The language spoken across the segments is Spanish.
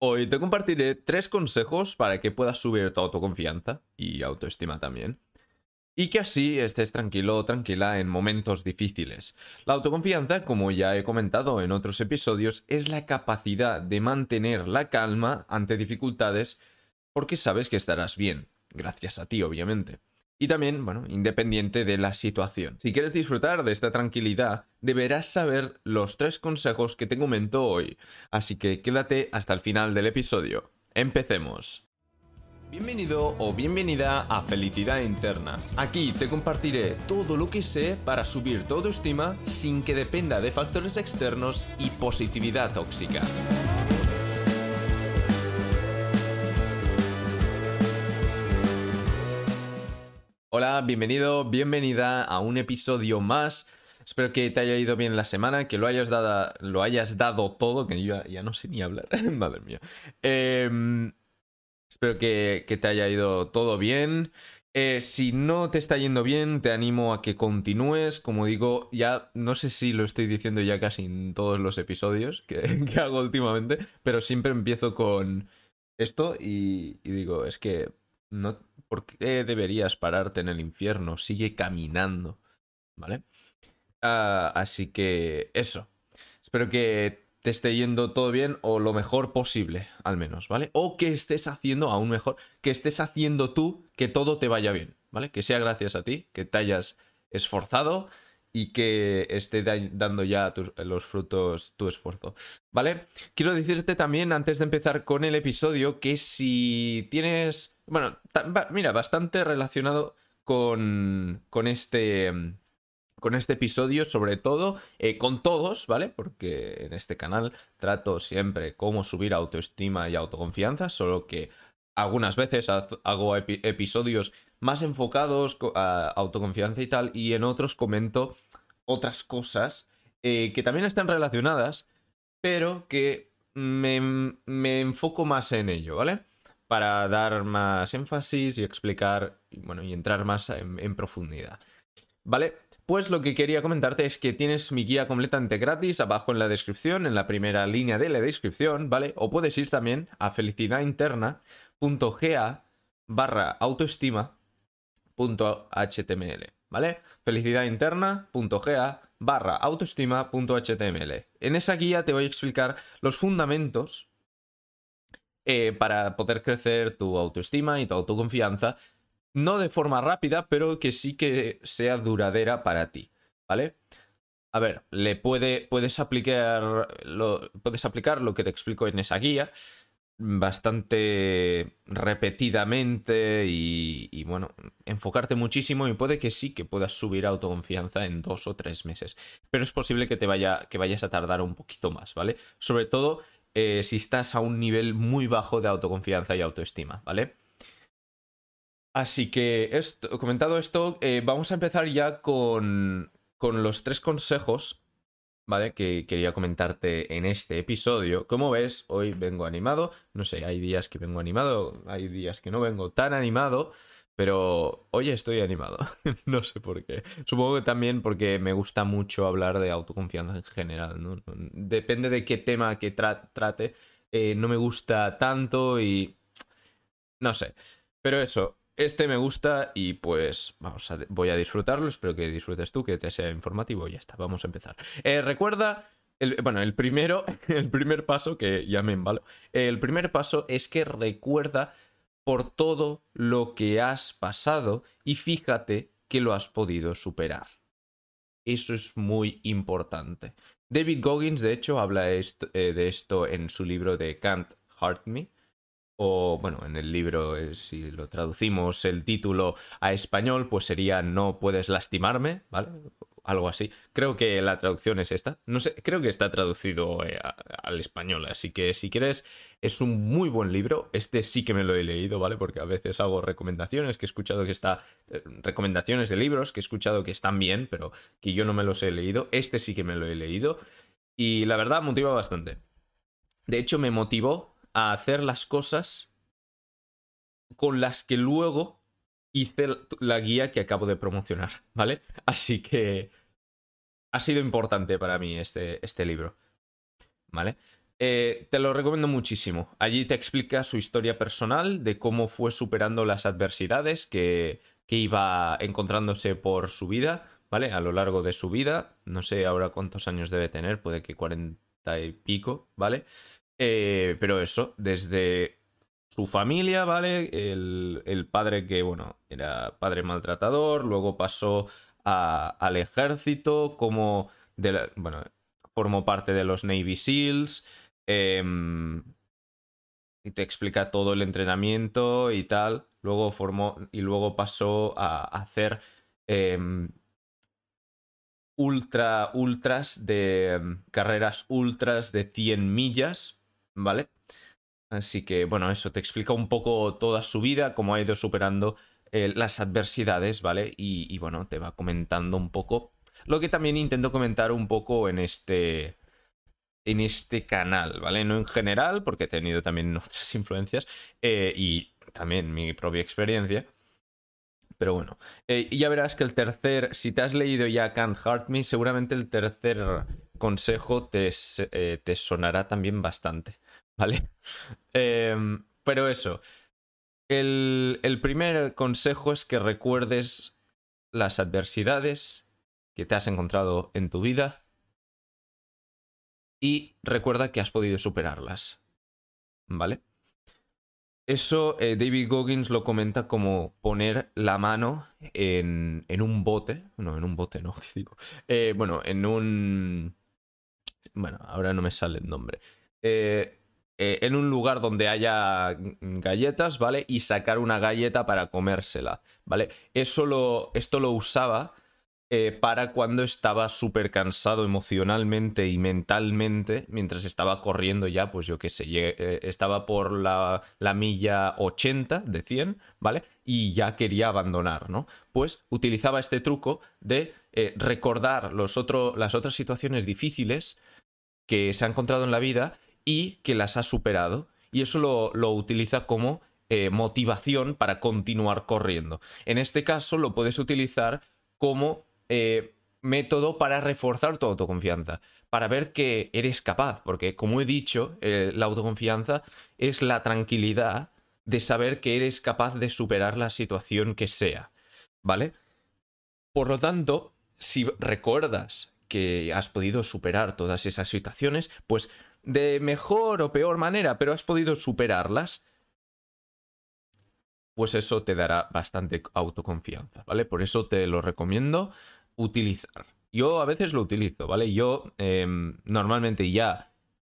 Hoy te compartiré tres consejos para que puedas subir tu autoconfianza y autoestima también. Y que así estés tranquilo o tranquila en momentos difíciles. La autoconfianza, como ya he comentado en otros episodios, es la capacidad de mantener la calma ante dificultades porque sabes que estarás bien, gracias a ti obviamente y también, bueno, independiente de la situación. Si quieres disfrutar de esta tranquilidad, deberás saber los tres consejos que te comento hoy, así que quédate hasta el final del episodio. Empecemos. Bienvenido o bienvenida a Felicidad Interna. Aquí te compartiré todo lo que sé para subir tu autoestima sin que dependa de factores externos y positividad tóxica. Bienvenido, bienvenida a un episodio más. Espero que te haya ido bien la semana, que lo hayas dado, lo hayas dado todo, que yo ya, no sé ni hablar, madre mía. Em, espero que, te haya ido todo bien. Eh, si no te está yendo bien, te animo a que continúes. Como digo, ya no sé si lo estoy diciendo ya casi en todos los episodios que, hago últimamente, pero siempre empiezo con esto y digo, es que no, ¿Por qué deberías pararte en el infierno? Sigue caminando. ¿Vale? Ah, así que eso. Espero que te esté yendo todo bien o lo mejor posible, al menos, ¿vale? O que estés haciendo aún mejor, que estés haciendo tú que todo te vaya bien, ¿vale? Que sea gracias a ti, que te hayas esforzado y que esté dando ya los frutos tu esfuerzo, ¿vale? Quiero decirte también, antes de empezar con el episodio, que si tienes bueno, mira, bastante relacionado con, con este con este episodio, sobre todo eh, con todos, ¿vale? Porque en este canal trato siempre cómo subir autoestima y autoconfianza, solo que algunas veces hago episodios más enfocados a autoconfianza y tal, y en otros comento otras cosas eh, que también están relacionadas, pero que me, me enfoco más en ello, ¿vale? para dar más énfasis y explicar, bueno, y entrar más en, profundidad. ¿Vale? Pues lo que quería comentarte es que tienes mi guía completamente gratis abajo en la descripción, en la primera línea de la descripción, ¿vale? O puedes ir también a felicidadinterna.ga barra autoestima.html, ¿vale? felicidadinterna.ga barra autoestima.html. En esa guía te voy a explicar los fundamentos eh, para poder crecer tu autoestima y tu autoconfianza, no de forma rápida, pero que sí que sea duradera para ti, ¿vale? A ver, le puede, puedes, aplicar lo, puedes aplicar lo que te explico en esa guía bastante repetidamente y, bueno, enfocarte muchísimo y puede que sí que puedas subir autoconfianza en dos o tres meses, pero es posible que te vaya, que vayas a tardar un poquito más, ¿vale? Sobre todo eh, si estás a un nivel muy bajo de autoconfianza y autoestima, ¿vale? Así que, esto, comentado esto, eh, vamos a empezar ya con, con los tres consejos, ¿vale? Que quería comentarte en este episodio. Como ves, hoy vengo animado. No sé, hay días que vengo animado, hay días que no vengo tan animado. Pero hoy estoy animado. no sé por qué. Supongo que también porque me gusta mucho hablar de autoconfianza en general. ¿no? Depende de qué tema que trate. Eh, no me gusta tanto y... No sé. Pero eso, este me gusta y pues vamos a, voy a disfrutarlo. Espero que disfrutes tú, que te sea informativo y ya está. Vamos a empezar. Eh, recuerda... El, bueno, el primero, el primer paso, que ya me embalo, el primer paso es que recuerda por todo lo que has pasado y fíjate que lo has podido superar. Eso es muy importante. David Goggins, de hecho, habla eh, de esto en su libro de Can't Hurt Me. O, bueno, en el libro, eh, si lo traducimos el título a español, pues sería No puedes lastimarme, ¿vale? algo así. Creo que la traducción es esta. No sé, creo que está traducido eh, al español, así que si quieres, es un muy buen libro. Este sí que me lo he leído, ¿vale? Porque a veces hago recomendaciones que he escuchado que está. Eh, recomendaciones de libros que he escuchado que están bien, pero que yo no me los he leído. Este sí que me lo he leído. Y la verdad motiva bastante. De hecho, me motivó a hacer las cosas con las que luego hice la guía que acabo de promocionar, ¿vale? Así que ha sido importante para mí este, este libro. ¿Vale? Eh, te lo recomiendo muchísimo. Allí te explica su historia personal de cómo fue superando las adversidades que, que iba encontrándose por su vida, ¿vale? A lo largo de su vida. No sé ahora cuántos años debe tener, puede que cuarenta y pico, ¿vale? Eh, pero eso, desde su familia, ¿vale? El, padre que, bueno, era padre maltratador, luego pasó al ejército, como, bueno, formó parte de los Navy SEALs, em, y te explica todo el entrenamiento y tal. Luego formó, y luego pasó a hacer em, ultra, ultras de em, carreras ultras de 100 millas ¿vale? Así que, bueno, eso te explica un poco toda su vida, cómo ha ido superando eh, las adversidades, ¿vale? Y, bueno, te va comentando un poco lo que también intento comentar un poco en este en este canal, ¿vale? No en general, porque he tenido también otras influencias eh, y también mi propia experiencia. Pero bueno, eh, ya verás que el tercer, si te has leído ya Can't Hurt Me, seguramente el tercer consejo te, te sonará también bastante. ¿Vale? Em, pero eso, el, el primer consejo es que recuerdes las adversidades que te has encontrado en tu vida y recuerda que has podido superarlas. ¿Vale? Eso eh, David Goggins lo comenta como poner la mano en, en un bote. No, en un bote no, digo. Eh, bueno, en un... Bueno, ahora no me sale el nombre. Eh, eh, en un lugar donde haya galletas, ¿vale? Y sacar una galleta para comérsela, ¿vale? Eso lo, esto lo usaba eh, para cuando estaba súper cansado emocionalmente y mentalmente, mientras estaba corriendo ya, pues yo qué sé, eh, estaba por la, la, milla 80 de 100, ¿vale? Y ya quería abandonar, ¿no? Pues utilizaba este truco de recordar los las otras situaciones difíciles que se ha encontrado en la vida y que las ha superado. Y eso lo, utiliza como eh, motivación para continuar corriendo. En este caso lo puedes utilizar como eh, método para reforzar tu autoconfianza, para ver que eres capaz, porque como he dicho, eh, la autoconfianza es la tranquilidad de saber que eres capaz de superar la situación que sea, ¿vale? Por lo tanto, si recuerdas que has podido superar todas esas situaciones, pues de mejor o peor manera, pero has podido superarlas, pues eso te dará bastante autoconfianza, ¿vale? Por eso te lo recomiendo utilizar. Yo a veces lo utilizo, ¿vale? Yo em, normalmente ya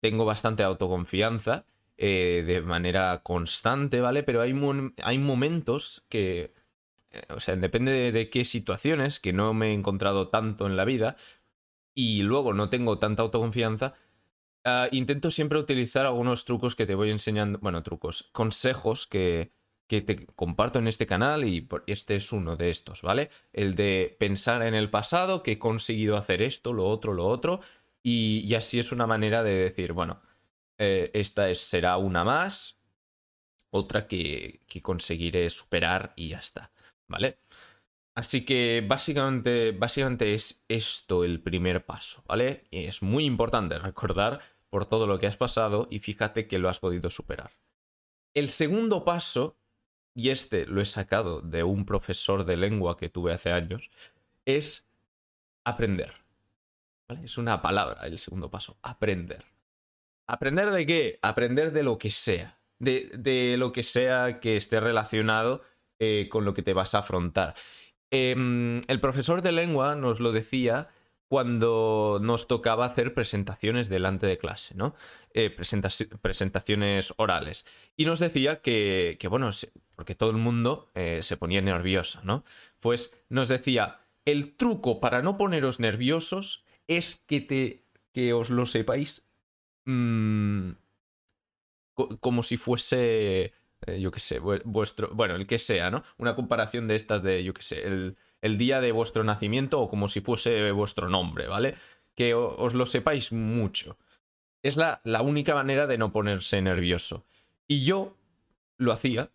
tengo bastante autoconfianza eh, de manera constante, ¿vale? Pero hay, hay momentos que, eh, o sea, depende de, de qué situaciones, que no me he encontrado tanto en la vida y luego no tengo tanta autoconfianza, Ah, intento siempre utilizar algunos trucos que te voy enseñando, bueno, trucos, consejos que, que te comparto en este canal y este es uno de estos, ¿vale? El de pensar en el pasado, que he conseguido hacer esto, lo otro, lo otro, y, así es una manera de decir, bueno, eh, esta es, será una más, otra que, que conseguiré superar y ya está, ¿vale? Así que básicamente, básicamente es esto el primer paso, ¿vale? Y es muy importante recordar por todo lo que has pasado y fíjate que lo has podido superar. El segundo paso, y este lo he sacado de un profesor de lengua que tuve hace años, es aprender. Es una palabra el segundo paso, aprender. ¿Aprender de qué? Aprender de lo que sea. De, lo que sea que esté relacionado eh, con lo que te vas a afrontar. Em, el profesor de lengua nos lo decía cuando nos tocaba hacer presentaciones delante de clase, ¿no? Eh, presentaciones orales. Y nos decía que, bueno, porque todo el mundo eh, se ponía nervioso, ¿no? Pues nos decía, el truco para no poneros nerviosos es que, te, que os lo sepáis mm, como si fuese, eh, yo qué sé, vuestro, bueno, el que sea, ¿no? Una comparación de estas de, yo qué sé, el el día de vuestro nacimiento o como si fuese vuestro nombre, ¿vale? Que os lo sepáis mucho. Es la, la única manera de no ponerse nervioso. Y yo lo hacía.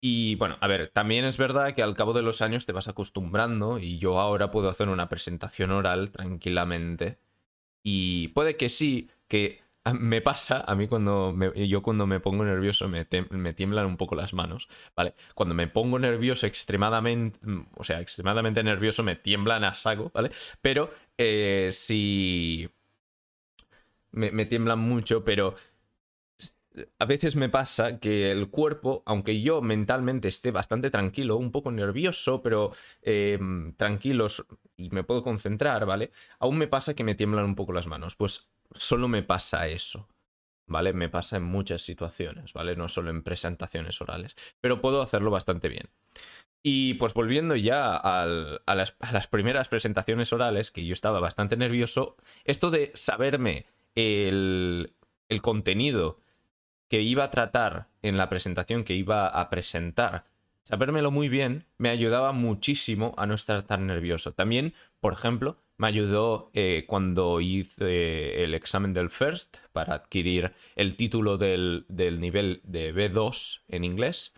Y bueno, a ver, también es verdad que al cabo de los años te vas acostumbrando y yo ahora puedo hacer una presentación oral tranquilamente. Y puede que sí, que me pasa, a mí cuando yo cuando me pongo nervioso me, me, tiemblan un poco las manos, ¿vale? Cuando me pongo nervioso extremadamente, mm, o sea, extremadamente nervioso me tiemblan a saco, ¿vale? Pero eh, si... Me, me tiemblan mucho, pero a veces me pasa que el cuerpo, aunque yo mentalmente esté bastante tranquilo, un poco nervioso, pero eh, tranquilo y me puedo concentrar, ¿vale? Aún me pasa que me tiemblan un poco las manos. Pues solo me pasa eso, ¿vale? Me pasa en muchas situaciones, ¿vale? No solo en presentaciones orales, pero puedo hacerlo bastante bien. Y pues volviendo ya a, las, a las primeras presentaciones orales, que yo estaba bastante nervioso, esto de saberme el, el contenido que iba a tratar en la presentación que iba a presentar, sabérmelo muy bien me ayudaba muchísimo a no estar tan nervioso. También, por ejemplo, me ayudó eh, cuando hice el examen del FIRST para adquirir el título del, nivel de B2 en inglés.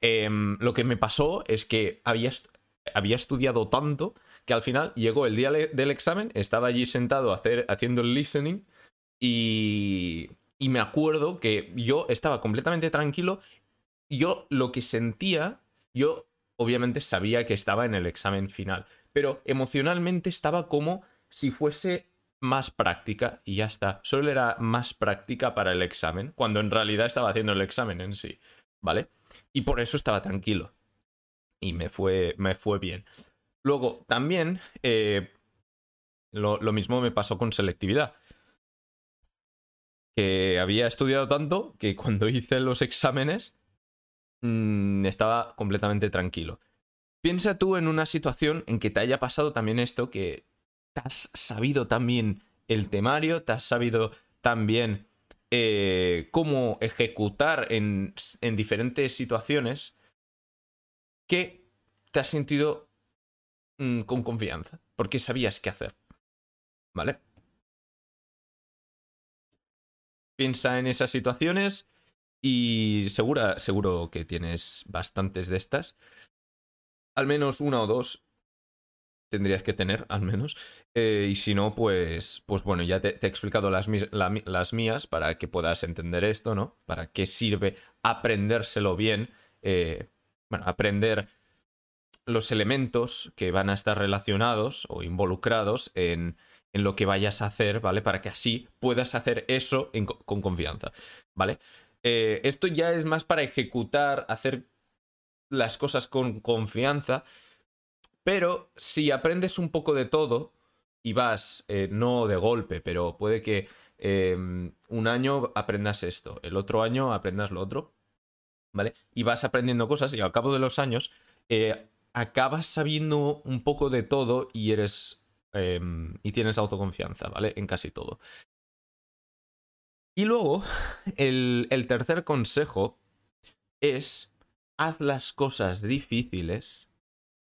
Em, lo que me pasó es que había, había estudiado tanto que al final llegó el día del examen, estaba allí sentado haciendo el listening y y me acuerdo que yo estaba completamente tranquilo. Yo lo que sentía, yo obviamente sabía que estaba en el examen final, pero emocionalmente estaba como si fuese más práctica y ya está. Solo era más práctica para el examen, cuando en realidad estaba haciendo el examen en sí, ¿vale? Y por eso estaba tranquilo. Y me fue, me fue bien. Luego, también, eh, lo mismo me pasó con selectividad que había estudiado tanto que cuando hice los exámenes mm, estaba completamente tranquilo. Piensa tú en una situación en que te haya pasado también esto, que te has sabido también el temario, te has sabido también eh, cómo ejecutar en, en diferentes situaciones, que te has sentido mm, con confianza, porque sabías qué hacer. ¿Vale? Piensa en esas situaciones y seguro que tienes bastantes de estas. Al menos una o dos tendrías que tener, al menos. Eh, y si no, pues, pues bueno, ya te, he explicado las, las, mías para que puedas entender esto, ¿no? Para qué sirve aprendérselo bien. Eh, bueno, aprender los elementos que van a estar relacionados o involucrados en en lo que vayas a hacer, ¿vale? Para que así puedas hacer eso con confianza, ¿vale? Eh, esto ya es más para ejecutar, hacer las cosas con confianza, pero si aprendes un poco de todo y vas, eh, no de golpe, pero puede que em, un año aprendas esto, el otro año aprendas lo otro, ¿vale? Y vas aprendiendo cosas y al cabo de los años eh, acabas sabiendo un poco de todo y eres Em, y tienes autoconfianza, ¿vale? En casi todo. Y luego, el, el tercer consejo es, haz las cosas difíciles,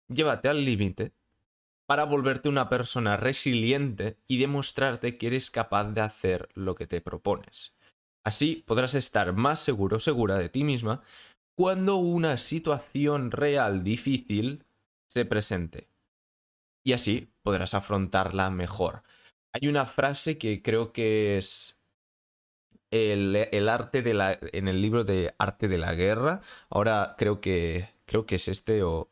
llévate al límite para volverte una persona resiliente y demostrarte que eres capaz de hacer lo que te propones. Así podrás estar más seguro segura de ti misma cuando una situación real difícil se presente y así podrás afrontarla mejor. Hay una frase que creo que es el, arte de la. en el libro de Arte de la Guerra. Ahora creo que. creo que es este o.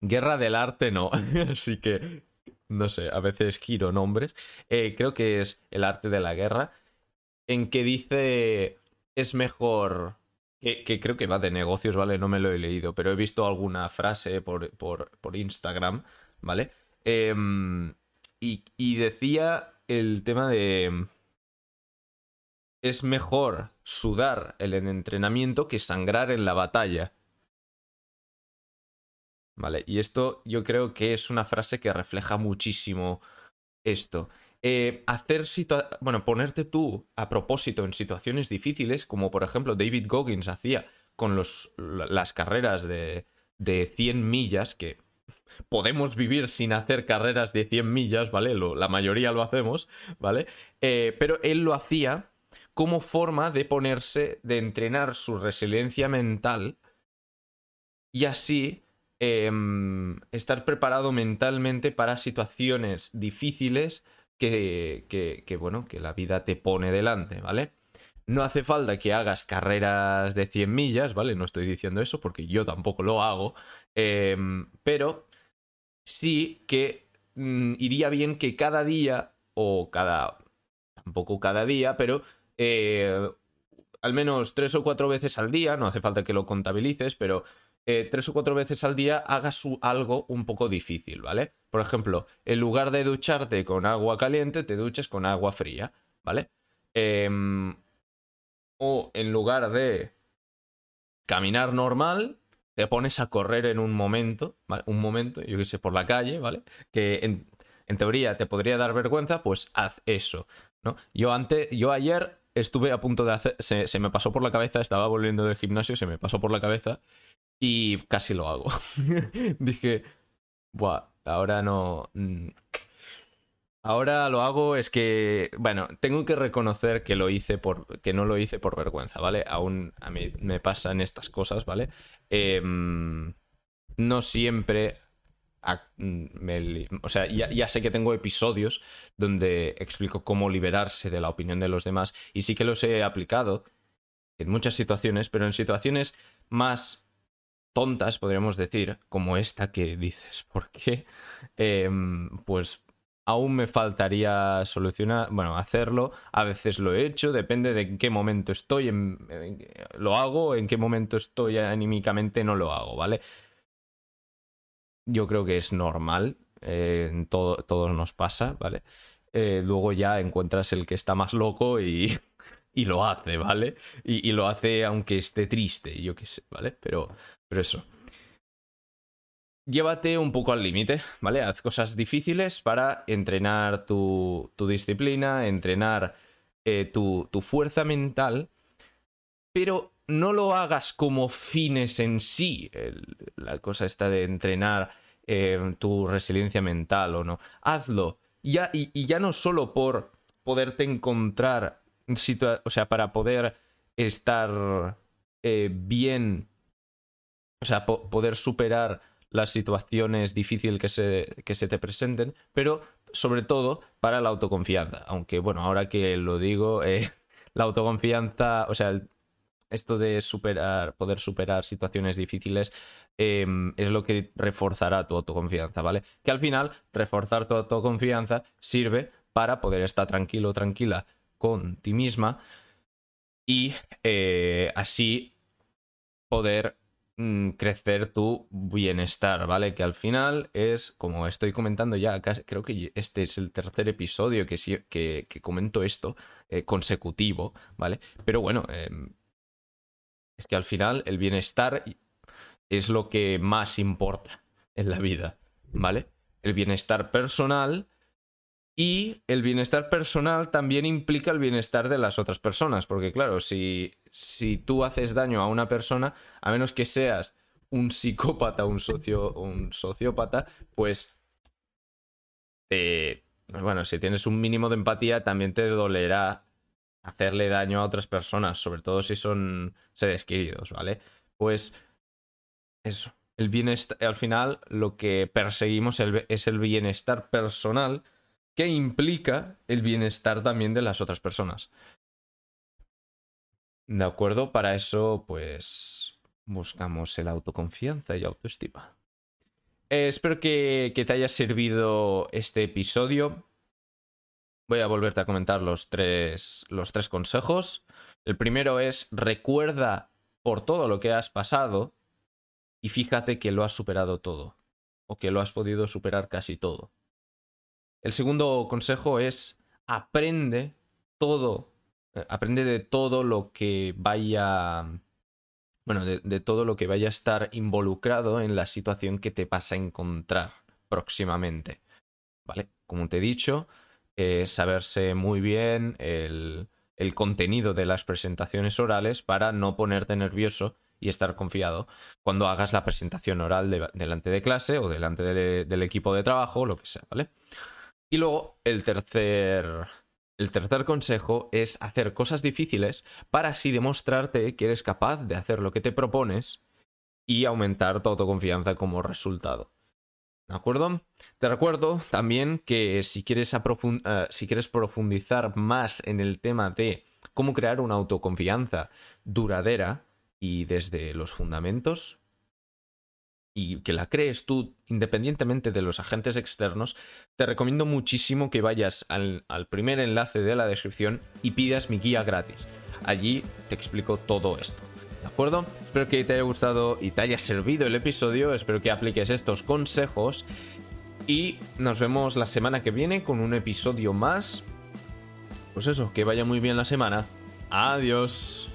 Guerra del Arte no. Así que. No sé, a veces giro nombres. Eh, creo que es el arte de la guerra. En que dice. Es mejor. Que, creo que va de negocios, ¿vale? No me lo he leído, pero he visto alguna frase por, por, por Instagram, ¿vale? Em, y, decía el tema de... Es mejor sudar en el entrenamiento que sangrar en la batalla. Vale, y esto yo creo que es una frase que refleja muchísimo esto. Eh, hacer bueno, ponerte tú a propósito en situaciones difíciles, como por ejemplo David Goggins hacía con los, las carreras de, de 100 millas, que podemos vivir sin hacer carreras de 100 millas, ¿vale? la mayoría lo hacemos, ¿vale? Eh, pero él lo hacía como forma de ponerse, de entrenar su resiliencia mental y así em, estar preparado mentalmente para situaciones difíciles que, bueno, que la vida te pone delante, ¿vale? No hace falta que hagas carreras de 100 millas, ¿vale? No estoy diciendo eso porque yo tampoco lo hago, em, pero sí que mm, iría bien que cada día o cada... tampoco cada día, pero eh, al menos tres o cuatro veces al día, no hace falta que lo contabilices, pero eh, tres o cuatro veces al día hagas algo un poco difícil, ¿vale? Por ejemplo, en lugar de ducharte con agua caliente, te duches con agua fría, ¿vale? Em, o en lugar de caminar normal, te pones a correr en un momento, ¿vale? Un momento, yo qué sé, por la calle, ¿vale? Que en, en teoría te podría dar vergüenza, pues haz eso, ¿no? Yo, antes, yo ayer estuve a punto de hacer, se, me pasó por la cabeza, estaba volviendo del gimnasio, se me pasó por la cabeza y casi lo hago. Dije, buah, ahora no... Mm, ahora lo hago es que, bueno, tengo que reconocer que lo hice por, que no lo hice por vergüenza, ¿vale? Aún a mí me pasan estas cosas, ¿vale? Em, no siempre o sea, ya, sé que tengo episodios donde explico cómo liberarse de la opinión de los demás y sí que los he aplicado en muchas situaciones, pero en situaciones más tontas, podríamos decir, como esta que dices, ¿por qué? Em, pues aún me faltaría solucionar, bueno, hacerlo. A veces lo he hecho, depende de en qué momento estoy, lo hago, en qué momento estoy anímicamente no lo hago, ¿vale? Yo creo que es normal, eh, todo, todos nos pasa, ¿vale? Eh, luego ya encuentras el que está más loco y, y lo hace, ¿vale? Y, lo hace aunque esté triste, yo qué sé, ¿vale? Pero, pero eso. Llévate un poco al límite, ¿vale? Haz cosas difíciles para entrenar tu, tu disciplina, entrenar eh, tu, tu fuerza mental, pero no lo hagas como fines en sí. la cosa está de entrenar eh, tu resiliencia mental o no. Hazlo. Ya, y, ya no solo por poderte encontrar, o sea, para poder estar eh, bien, o sea, poder superar las situaciones difíciles que se, que se te presenten, pero sobre todo para la autoconfianza. Aunque, bueno, ahora que lo digo, eh, la autoconfianza, o sea, esto de superar, poder superar situaciones difíciles em, es lo que reforzará tu autoconfianza, ¿vale? Que al final, reforzar tu autoconfianza sirve para poder estar tranquilo tranquila con ti misma y eh, así poder mm, crecer tu bienestar, ¿vale? Que al final es, como estoy comentando ya, creo que este es el tercer episodio que, que, que comento esto eh, consecutivo, ¿vale? Pero bueno, em, es que al final el bienestar es lo que más importa en la vida, ¿vale? El bienestar personal y el bienestar personal también implica el bienestar de las otras personas, porque claro, si, si tú haces daño a una persona, a menos que seas un psicópata, un, socio, un sociópata, pues bueno, si tienes un mínimo de empatía, también te dolerá hacerle daño a otras personas, sobre todo si son seres queridos, ¿vale? Pues eso, el bienestar, al final lo que perseguimos es el bienestar personal que implica el bienestar también de las otras personas. ¿De acuerdo? Para eso, pues, buscamos el autoconfianza y autoestima. Eh, espero que, que te haya servido este episodio. Voy a volverte a comentar los tres, los tres consejos. El primero es recuerda por todo lo que has pasado y fíjate que lo has superado todo o que lo has podido superar casi todo. El segundo consejo es aprende todo, eh, aprende de todo lo que vaya, bueno, de, de todo lo que vaya a estar involucrado en la situación que te vas a encontrar próximamente. ¿Vale? Como te he dicho, saberse muy bien el, contenido de las presentaciones orales para no ponerte nervioso y estar confiado cuando hagas la presentación oral delante de clase o delante del equipo de trabajo, lo que sea, ¿vale? Y luego el tercer, el tercer consejo es hacer cosas difíciles para así demostrarte que eres capaz de hacer lo que te propones y aumentar tu autoconfianza como resultado. ¿De acuerdo? Te recuerdo también que si quieres, eh, si quieres profundizar más en el tema de cómo crear una autoconfianza duradera y desde los fundamentos, y que la crees tú independientemente de los agentes externos, te recomiendo muchísimo que vayas al, primer enlace de la descripción y pidas mi guía gratis. Allí te explico todo esto. ¿De acuerdo? Espero que te haya gustado y te haya servido el episodio. Espero que apliques estos consejos. Y nos vemos la semana que viene con un episodio más. Pues eso, que vaya muy bien la semana. Adiós.